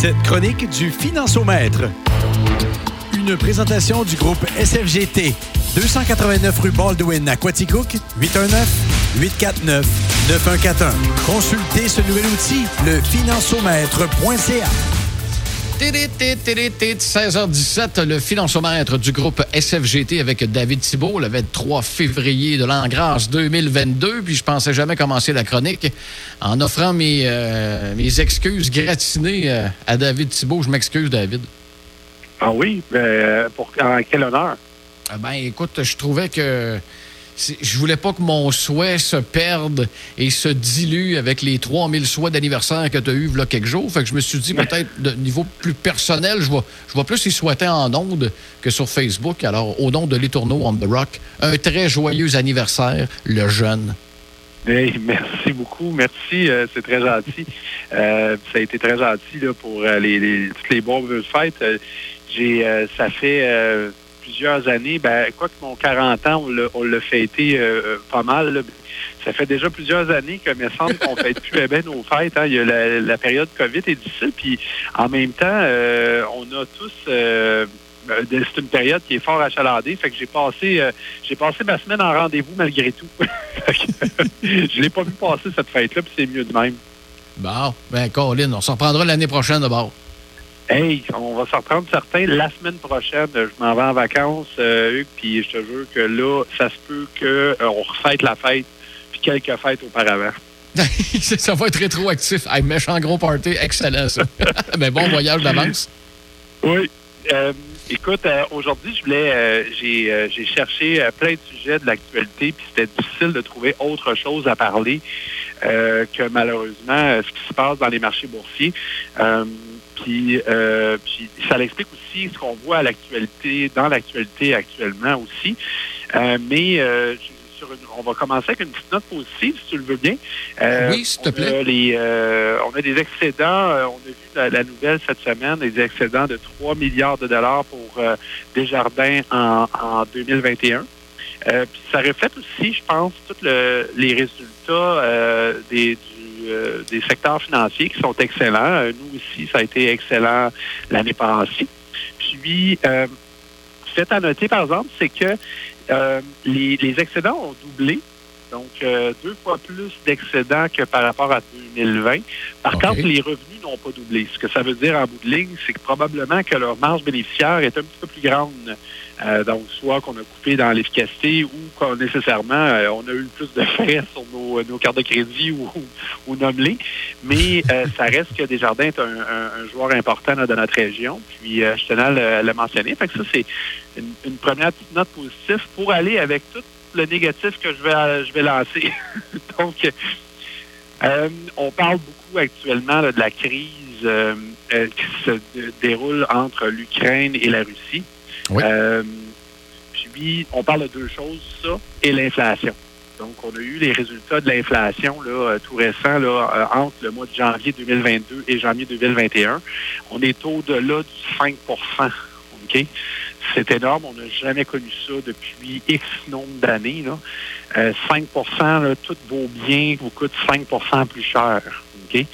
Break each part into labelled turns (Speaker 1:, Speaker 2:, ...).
Speaker 1: Cette chronique du Financiomètre. Une présentation du groupe SFGT. 289 rue Baldwin à Quaticook, 819-849-9141. Consultez ce nouvel outil, le financiomètre.ca.
Speaker 2: 16h17, le financiomètre du groupe SFGT avec David Thibault le 23 février de l'an grâce 2022. Puis je pensais jamais commencer la chronique en offrant mes, euh, mes excuses gratinées euh, à David Thibault. Je m'excuse, David.
Speaker 3: Ah oui? Euh, pour en quel honneur?
Speaker 2: Ah ben, écoute, je trouvais que je voulais pas que mon souhait se perde et se dilue avec les 3000 souhaits d'anniversaire que tu as eu a quelques jours. Fait que je me suis dit, peut-être, de niveau plus personnel, je vais, je plus y souhaiter en ondes que sur Facebook. Alors, au nom de l'étourneau on the Rock, un très joyeux anniversaire, le jeune.
Speaker 3: merci beaucoup. Merci. Euh, c'est très gentil. Euh, ça a été très gentil là, pour euh, les, les, toutes les bonnes fêtes. j'ai, ça fait plusieurs années, ben, quoi que mon 40 ans, on l'a fêté euh, pas mal. Ça fait déjà plusieurs années que, me semble qu'on fête plus bien nos fêtes. Hein. Il y a la, période COVID est difficile, puis en même temps, euh, on a tous... Euh, c'est une période qui est fort achalandée. Fait que j'ai passé j'ai passé ma semaine en rendez-vous malgré tout. je l'ai pas vu passer cette fête-là, puis c'est mieux de même.
Speaker 2: Bon, ben Colin, on s'en reprendra l'année prochaine d'abord.
Speaker 3: Hey, on va s'en prendre certains. La semaine prochaine, je m'en vais en vacances, euh, Hugues, puis je te jure que là, ça se peut qu'on euh, refête la fête, puis quelques fêtes auparavant.
Speaker 2: ça va être rétroactif. Hey, méchant gros party, excellent ça. Mais bon voyage d'avance.
Speaker 3: Oui. Euh, écoute, aujourd'hui, je voulais, j'ai cherché plein de sujets de l'actualité, puis c'était difficile de trouver autre chose à parler que malheureusement ce qui se passe dans les marchés boursiers. Euh, puis, ça l'explique aussi ce qu'on voit à l'actualité, dans l'actualité actuellement aussi. Euh, euh, on va commencer avec une petite note positive, si tu le veux bien.
Speaker 2: oui, s'il te plaît.
Speaker 3: on a des excédents, on a vu la, nouvelle cette semaine, des excédents de 3 milliards de dollars pour Desjardins en, en 2021. puis ça reflète aussi, je pense, tous les résultats des, du euh, des secteurs financiers qui sont excellents. Euh, nous aussi, ça a été excellent l'année passée. Puis, euh, fait à noter, par exemple, c'est que euh, les, excédents ont doublé. Donc, deux fois plus d'excédents que par rapport à 2020. Par contre, les revenus n'ont pas doublé. Ce que ça veut dire en bout de ligne, c'est que probablement que leur marge bénéficiaire est un petit peu plus grande euh, donc, soit qu'on a coupé dans l'efficacité ou qu'on nécessairement euh, on a eu plus de frais sur nos, nos cartes de crédit ou, ou, Mais euh, ça reste que Desjardins est un, un, joueur important de notre région. Puis je tenais à le, mentionner. Fait que ça, c'est une, première petite note positive pour aller avec tout le négatif que je vais je vais lancer. donc on parle beaucoup actuellement de la crise qui se déroule entre l'Ukraine et la Russie. Euh, puis, on parle de deux choses, ça et l'inflation. Donc, on a eu les résultats de l'inflation euh, tout récent là, euh, entre le mois de janvier 2022 et janvier 2021. On est au-delà du 5 OK? C'est énorme. On n'a jamais connu ça depuis X nombre d'années. 5 là, tous vos biens vous coûtent 5% plus cher. OK?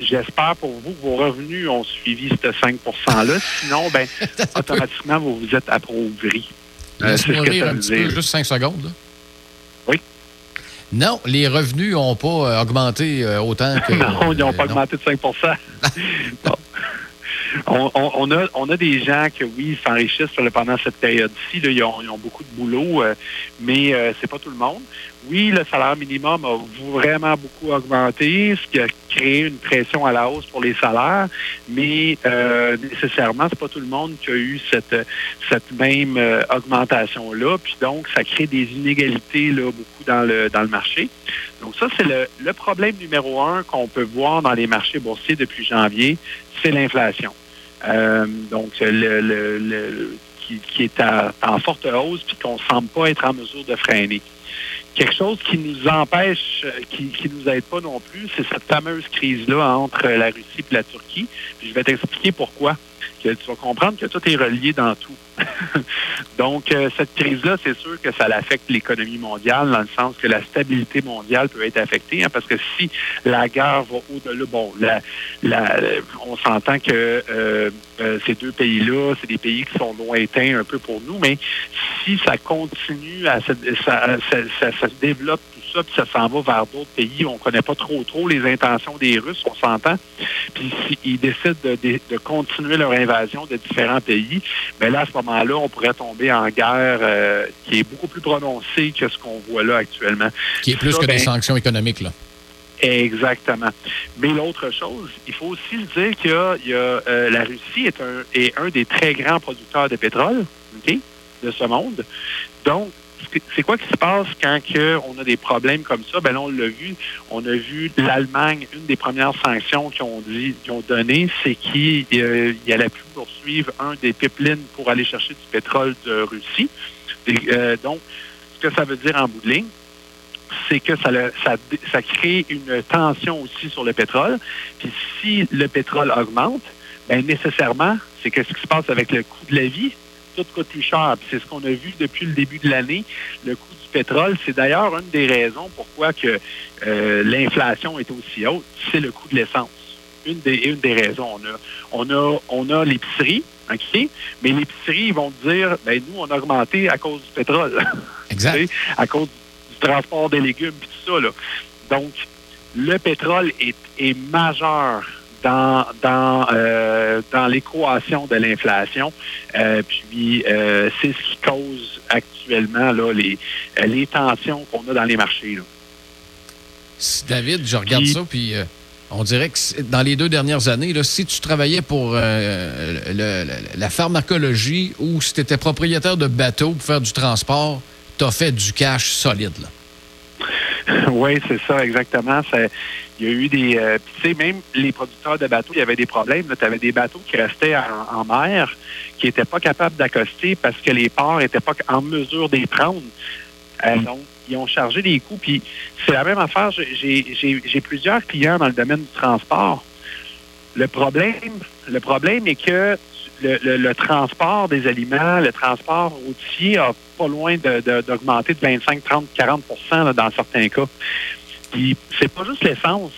Speaker 3: J'espère pour vous que vos revenus ont suivi ce 5 %-là. Sinon, ben, automatiquement, vous vous êtes appauvri.
Speaker 2: Euh, c'est ce que ça veut dire. juste 5 secondes.
Speaker 3: Oui.
Speaker 2: Non, les revenus n'ont pas euh, augmenté euh, autant que.
Speaker 3: non, ils n'ont pas augmenté de 5 on, a, on a des gens que, oui, s'enrichissent pendant cette période-ci. Ils ont, ils ont, beaucoup de boulot, euh, mais euh, c'est pas tout le monde. Oui, le salaire minimum a vraiment beaucoup augmenté, ce qui a créé une pression à la hausse pour les salaires, mais euh, nécessairement, c'est pas tout le monde qui a eu cette, même euh, augmentation-là. Puis donc, ça crée des inégalités là, beaucoup dans le, dans le marché. Donc ça, c'est le, le problème numéro un qu'on peut voir dans les marchés boursiers depuis janvier, c'est l'inflation. Euh, donc, le, le, qui, est en forte hausse puis qu'on ne semble pas être en mesure de freiner. Quelque chose qui nous empêche, qui ne nous aide pas non plus, c'est cette fameuse crise-là entre la Russie et la Turquie. je vais t'expliquer pourquoi. Que tu vas comprendre que tout est relié dans tout. Donc, euh, cette crise-là, c'est sûr que ça affecte l'économie mondiale dans le sens que la stabilité mondiale peut être affectée, hein, parce que si la guerre va au-delà, bon, on s'entend que euh, euh, ces deux pays-là, c'est des pays qui sont lointains un peu pour nous, mais si ça continue, à ça, se développe ça, puis ça s'en va vers d'autres pays, on connaît pas trop trop les intentions des Russes, on s'entend, puis s'ils décident de, de, de, continuer leur invasion de différents pays, mais ben là, à ce moment-là, on pourrait tomber en guerre euh, qui est beaucoup plus prononcée que ce qu'on voit là actuellement.
Speaker 2: Qui est plus ça, que ben, des sanctions économiques, là.
Speaker 3: Exactement. Mais l'autre chose, il faut aussi se dire il y a euh, la Russie est un, est un des très grands producteurs de pétrole okay, de ce monde. Donc, c'est quoi qui se passe quand que on a des problèmes comme ça? Ben on l'a vu. On a vu l'Allemagne, une des premières sanctions qu'ils ont dit, qu'ils ont donné, c'est qu'il euh, plus poursuivre un des pipelines pour aller chercher du pétrole de Russie. Euh, donc, ce que ça veut dire en bout de ligne, c'est que ça, ça, crée une tension aussi sur le pétrole. Puis si le pétrole augmente, bien nécessairement, c'est qu'est-ce qui se passe avec le coût de la vie? Tout coûte plus cher. C'est ce qu'on a vu depuis le début de l'année. Le coût du pétrole, c'est d'ailleurs une des raisons pourquoi que euh, l'inflation est aussi haute, c'est le coût de l'essence. Une des, une des raisons. On a, on a, on a l'épicerie, OK? Mais l'épicerie, ils vont dire, ben nous, on a augmenté à cause du pétrole.
Speaker 2: Exact.
Speaker 3: à cause du transport des légumes et tout ça. Là. Donc, le pétrole est, est majeur dans, dans, euh, dans l'équation de l'inflation. Euh, puis, euh, c'est ce qui cause actuellement là, les, les tensions qu'on a dans les marchés. Là.
Speaker 2: David, je regarde puis, ça, puis on dirait que dans les deux dernières années, là, si tu travaillais pour le, le, la pharmacologie ou si tu étais propriétaire de bateau pour faire du transport, tu as fait du cash solide. Là.
Speaker 3: Oui, c'est ça, exactement. Il y a eu des. Euh, tu sais, même les producteurs de bateaux, il y avait des problèmes. Tu avais des bateaux qui restaient en, en mer, qui n'étaient pas capables d'accoster parce que les ports n'étaient pas en mesure d'y prendre. Euh, donc, ils ont chargé des coûts. Puis, c'est la même affaire. J'ai plusieurs clients dans le domaine du transport. Le problème, le problème est que le, le, le, transport des aliments, le transport routier a pas loin d'augmenter de, de, 25, 30, 40 là, dans certains cas. Puis c'est pas juste l'essence,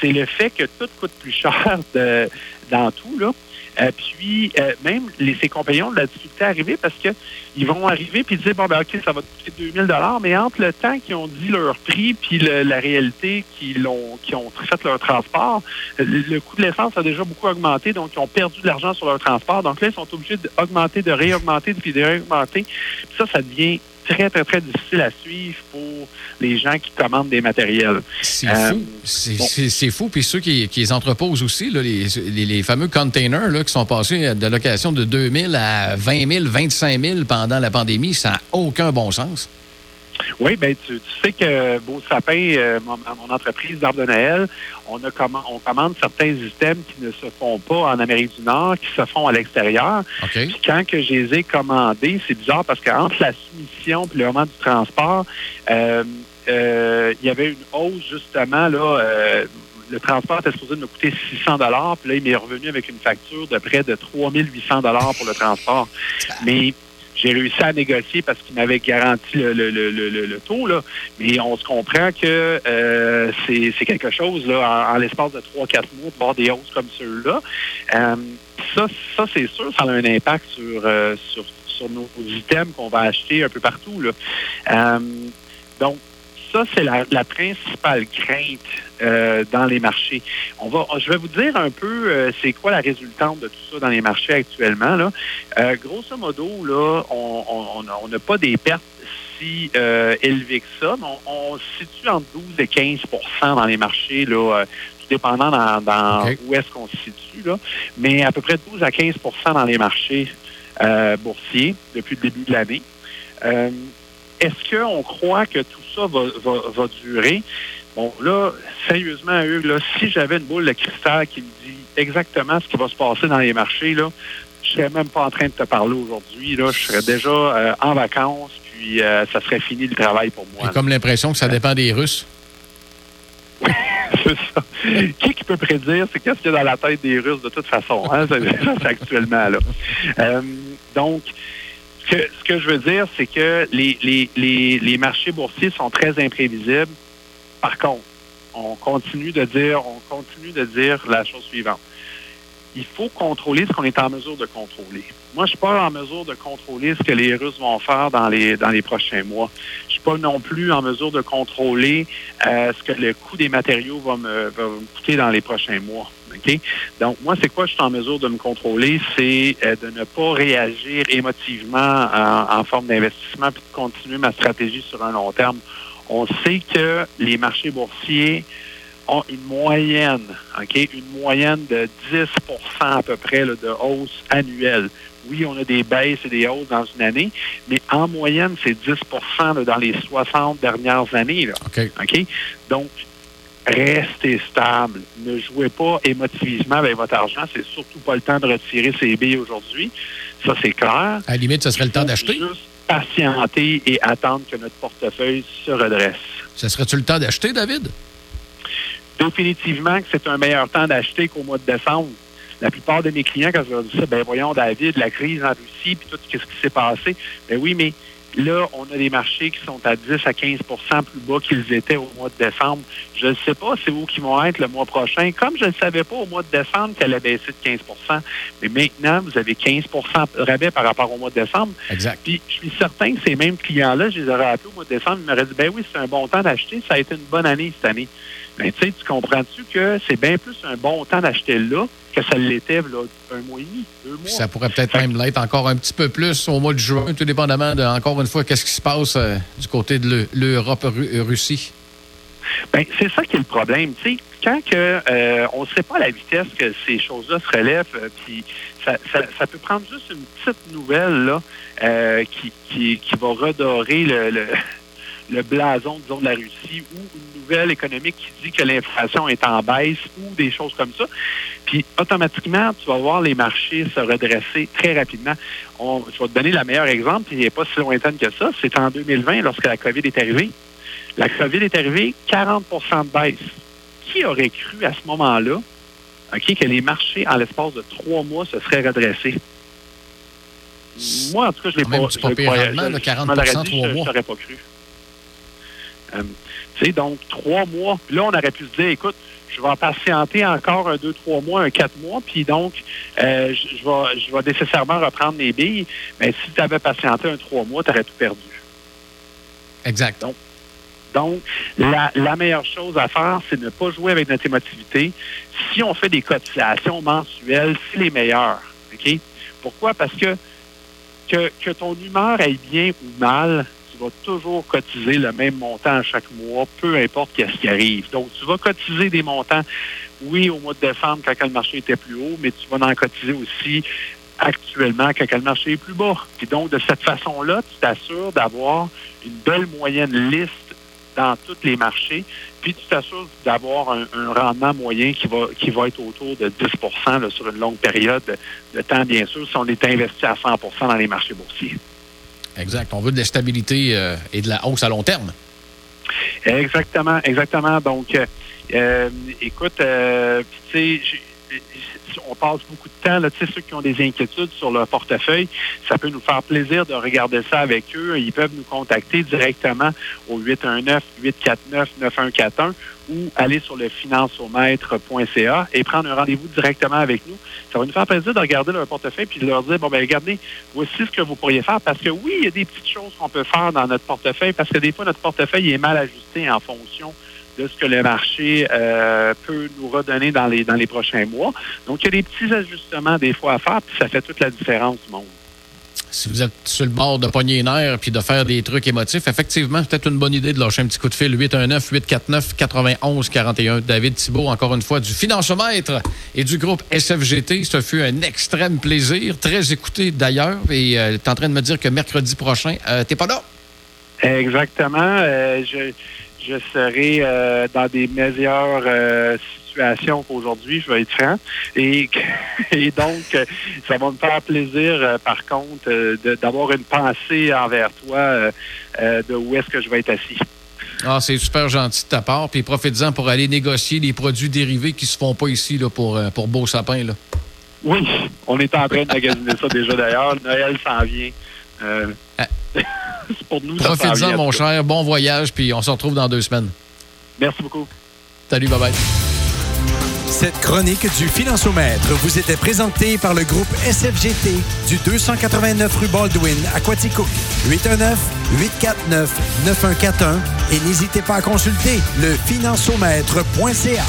Speaker 3: c'est le fait que tout coûte plus cher de, dans tout. Là. Euh, puis, euh, même les, ces compagnons de la difficulté à arriver parce que ils vont arriver puis dire, bon, ben OK, ça va coûter 2000 mais entre le temps qu'ils ont dit leur prix puis la réalité qu'ils ont, qu'ils ont fait leur transport, le, le coût de l'essence a déjà beaucoup augmenté, donc ils ont perdu de l'argent sur leur transport. Donc là, ils sont obligés d'augmenter, de réaugmenter, puis de réaugmenter. Puis ça, ça devient très, très, très difficile à suivre pour les gens qui commandent des matériels.
Speaker 2: C'est euh, fou. C'est bon. fou. Puis ceux qui, qui les entreposent aussi, là, les, les, les, fameux containers là, qui sont passés de location de 2 000 à 20 000, 25 000 pendant la pandémie, ça n'a aucun bon sens.
Speaker 3: Oui, ben tu, tu, sais que Beau Sapin, euh, mon, mon, entreprise d'Arbre de Noël, on, a comm on commande certains items qui ne se font pas en Amérique du Nord, qui se font à l'extérieur.
Speaker 2: Okay.
Speaker 3: Puis quand que je les ai commandés, c'est bizarre parce qu'entre la soumission et le moment du transport, euh, euh, il y avait une hausse justement là. Euh, le transport était supposé me coûter 600 dollars, puis là il m'est revenu avec une facture de près de 3800 dollars pour le transport. Mais j'ai réussi à négocier parce qu'il m'avait garanti le, le, le, le, taux, là. Mais on se comprend que euh, c'est quelque chose, là, en, en l'espace de 3-4 mois, de voir des hausses comme ceux-là. Euh, ça, ça c'est sûr, ça a un impact sur, euh, sur, sur nos items qu'on va acheter un peu partout. Là. Euh, donc, ça, c'est la, la, principale crainte euh, dans les marchés. On va, je vais vous dire un peu euh, c'est quoi la résultante de tout ça dans les marchés actuellement. Là. Euh, grosso modo, là, on n'a pas des pertes si élevées que ça, mais on, on, se situe entre 12 et 15% dans les marchés, là, tout dépendant dans, dans okay. où est-ce qu'on se situe. Là. Mais à peu près 12 à 15% dans les marchés boursiers depuis le début de l'année. Est-ce qu'on croit que tout ça va, va, va, durer? Bon, là, sérieusement, Hugues, là, si j'avais une boule de cristal qui me dit exactement ce qui va se passer dans les marchés, là, je serais même pas en train de te parler aujourd'hui. Là, je serais déjà euh, en vacances, puis euh, ça serait fini le travail pour moi.
Speaker 2: J'ai comme l'impression que ça dépend des Russes.
Speaker 3: peu ça. qui qui peut prédire, c'est qu'est-ce qu'il y a dans la tête des Russes de toute façon, hein, c'est actuellement là. Euh, donc, ce que je veux dire, c'est que les, les marchés boursiers sont très imprévisibles. Par contre, on continue de dire, on continue de dire la chose suivante il faut contrôler ce qu'on est en mesure de contrôler. Moi, je suis pas en mesure de contrôler ce que les Russes vont faire dans les dans les prochains mois. Je suis pas non plus en mesure de contrôler euh, ce que le coût des matériaux va me, va me coûter dans les prochains mois. OK? Donc, moi, c'est quoi je suis en mesure de me contrôler? C'est euh, de ne pas réagir émotivement en, en forme d'investissement puis de continuer ma stratégie sur un long terme. On sait que les marchés boursiers ont une moyenne, OK, une moyenne de 10% à peu près là, de hausse annuelle. Oui, on a des baisses et des hausses dans une année, mais en moyenne, c'est 10 là, dans les 60 dernières années. Là.
Speaker 2: OK.
Speaker 3: OK? Donc, restez stable. Ne jouez pas émotivement avec votre argent. C'est surtout pas le temps de retirer ses billes aujourd'hui. Ça, c'est clair.
Speaker 2: À la limite, ce serait le temps d'acheter.
Speaker 3: Juste patienter et attendre que notre portefeuille se redresse.
Speaker 2: Ce serait-tu le temps d'acheter, David?
Speaker 3: Définitivement que c'est un meilleur temps d'acheter qu'au mois de décembre. La plupart de mes clients, quand je leur dis ça, ben voyons, David, la crise en Russie, puis tout ce qui s'est passé. Ben oui, mais là, on a des marchés qui sont à 10 à 15% plus bas qu'ils étaient au mois de décembre. Je ne sais pas c'est où qui vont être le mois prochain. Comme je ne savais pas au mois de décembre qu'elle allait baisser de 15% Mais maintenant, vous avez 15% de rabais par rapport au mois de décembre.
Speaker 2: Exact.
Speaker 3: Puis, je suis certain que ces mêmes clients-là, je les aurais appelés au mois de décembre, ils m'auraient dit, ben oui, c'est un bon temps d'acheter. Ça a été une bonne année cette année. Ben, tu comprends-tu que c'est bien plus un bon temps d'acheter là que ça l'était là, un mois et demi, deux mois?
Speaker 2: Ça pourrait peut-être même l'être encore un petit peu plus au mois de juin, tout dépendamment de, encore une fois, qu'est-ce qui se passe euh, du côté de l'Europe-Russie.
Speaker 3: Ben, c'est ça qui est le problème. Quand que, euh, on ne sait pas à la vitesse que ces choses-là se relèvent, euh, puis ça, ça, ça, peut prendre juste une petite nouvelle là, euh, qui, qui, qui va redorer le, le le blason, disons, de la Russie ou une nouvelle économique qui dit que l'inflation est en baisse ou des choses comme ça. Puis automatiquement, tu vas voir les marchés se redresser très rapidement. On, je vais te donner le meilleur exemple, puis il n'est pas si lointaine que ça. C'est en 2020, lorsque la COVID est arrivée. La COVID est arrivée, 40 de baisse. Qui aurait cru à ce moment-là okay, que les marchés, en l'espace de trois mois, se seraient redressés? Moi, en tout cas, je l'ai pas,
Speaker 2: je, pas pire rendement, je, 40
Speaker 3: je, pas cru. Euh, tu sais, donc, trois mois. Puis là, on aurait pu se dire, écoute, je vais patienter encore un, deux, trois mois, un quatre mois, puis donc, euh, je, je, vais, je vais nécessairement reprendre mes billes. Mais si tu avais patienté un trois mois, tu aurais tout perdu.
Speaker 2: Exact.
Speaker 3: Donc, donc la, la, meilleure chose à faire, c'est ne pas jouer avec notre émotivité. Si on fait des cotisations mensuelles, c'est les meilleures. OK? Pourquoi? Parce que, que que ton humeur aille bien ou mal, tu vas toujours cotiser le même montant chaque mois, peu importe qu'est-ce qui arrive. Donc, tu vas cotiser des montants, oui, au mois de décembre, quand le marché était plus haut, mais tu vas en cotiser aussi actuellement quand le marché est plus bas. Puis donc, de cette façon-là, tu t'assures d'avoir une belle moyenne liste dans tous les marchés, puis tu t'assures d'avoir un, rendement moyen qui va qui va être autour de 10 là, sur une longue période de, de temps, bien sûr, si on est investi à 100% dans les marchés boursiers.
Speaker 2: Exact. On veut de la stabilité euh, et de la hausse à long terme.
Speaker 3: Exactement, exactement. Donc, euh, écoute, euh, tu sais, on passe beaucoup de temps, là, tu sais, ceux qui ont des inquiétudes sur leur portefeuille, ça peut nous faire plaisir de regarder ça avec eux. Ils peuvent nous contacter directement au 819-849-9141 ou aller sur le financiomètre.ca et prendre un rendez-vous directement avec nous. Ça va nous faire plaisir de regarder leur portefeuille puis de leur dire, bon, ben regardez, voici ce que vous pourriez faire parce que oui, il y a des petites choses qu'on peut faire dans notre portefeuille parce que des fois, notre portefeuille est mal ajusté en fonction de ce que le marché euh, peut nous redonner dans les, dans les prochains mois. Donc, il y a des petits ajustements des fois à faire, puis ça fait toute la différence du monde.
Speaker 2: Si vous êtes sur le bord de pogner nerfs puis de faire des trucs émotifs, effectivement, c'est peut-être une bonne idée de lâcher un petit coup de fil. 819-849-9141. David Thibault, encore une fois, du financiomètre et du groupe SFGT. Ce fut un extrême plaisir, très écouté d'ailleurs. Et euh, tu es en train de me dire que mercredi prochain, euh, t'es pas là?
Speaker 3: Exactement. Euh, je je serai euh, dans des meilleures euh, situations qu'aujourd'hui, je vais être franc. Et, et donc, euh, ça va me faire plaisir, par contre, d'avoir une pensée envers toi de où est-ce que je vais être assis.
Speaker 2: Ah, c'est super gentil de ta part. Puis profite-en pour aller négocier les produits dérivés qui se font pas ici là, pour, euh, pour Beau Sapin. Là.
Speaker 3: Oui, on est en train de magasiner ça déjà d'ailleurs. Noël s'en vient. Euh,
Speaker 2: Ah.
Speaker 3: pour nous, ça s'en
Speaker 2: Profite-en,
Speaker 3: vient, en
Speaker 2: mon cher. Bon voyage, puis on se retrouve dans deux semaines.
Speaker 3: Merci beaucoup.
Speaker 2: Salut, bye-bye.
Speaker 1: Cette chronique du Financiomètre vous était présentée par le groupe SFGT du 289 rue Baldwin à Quaticook. 819-849-9141 et n'hésitez pas à consulter le financiomètre.ca.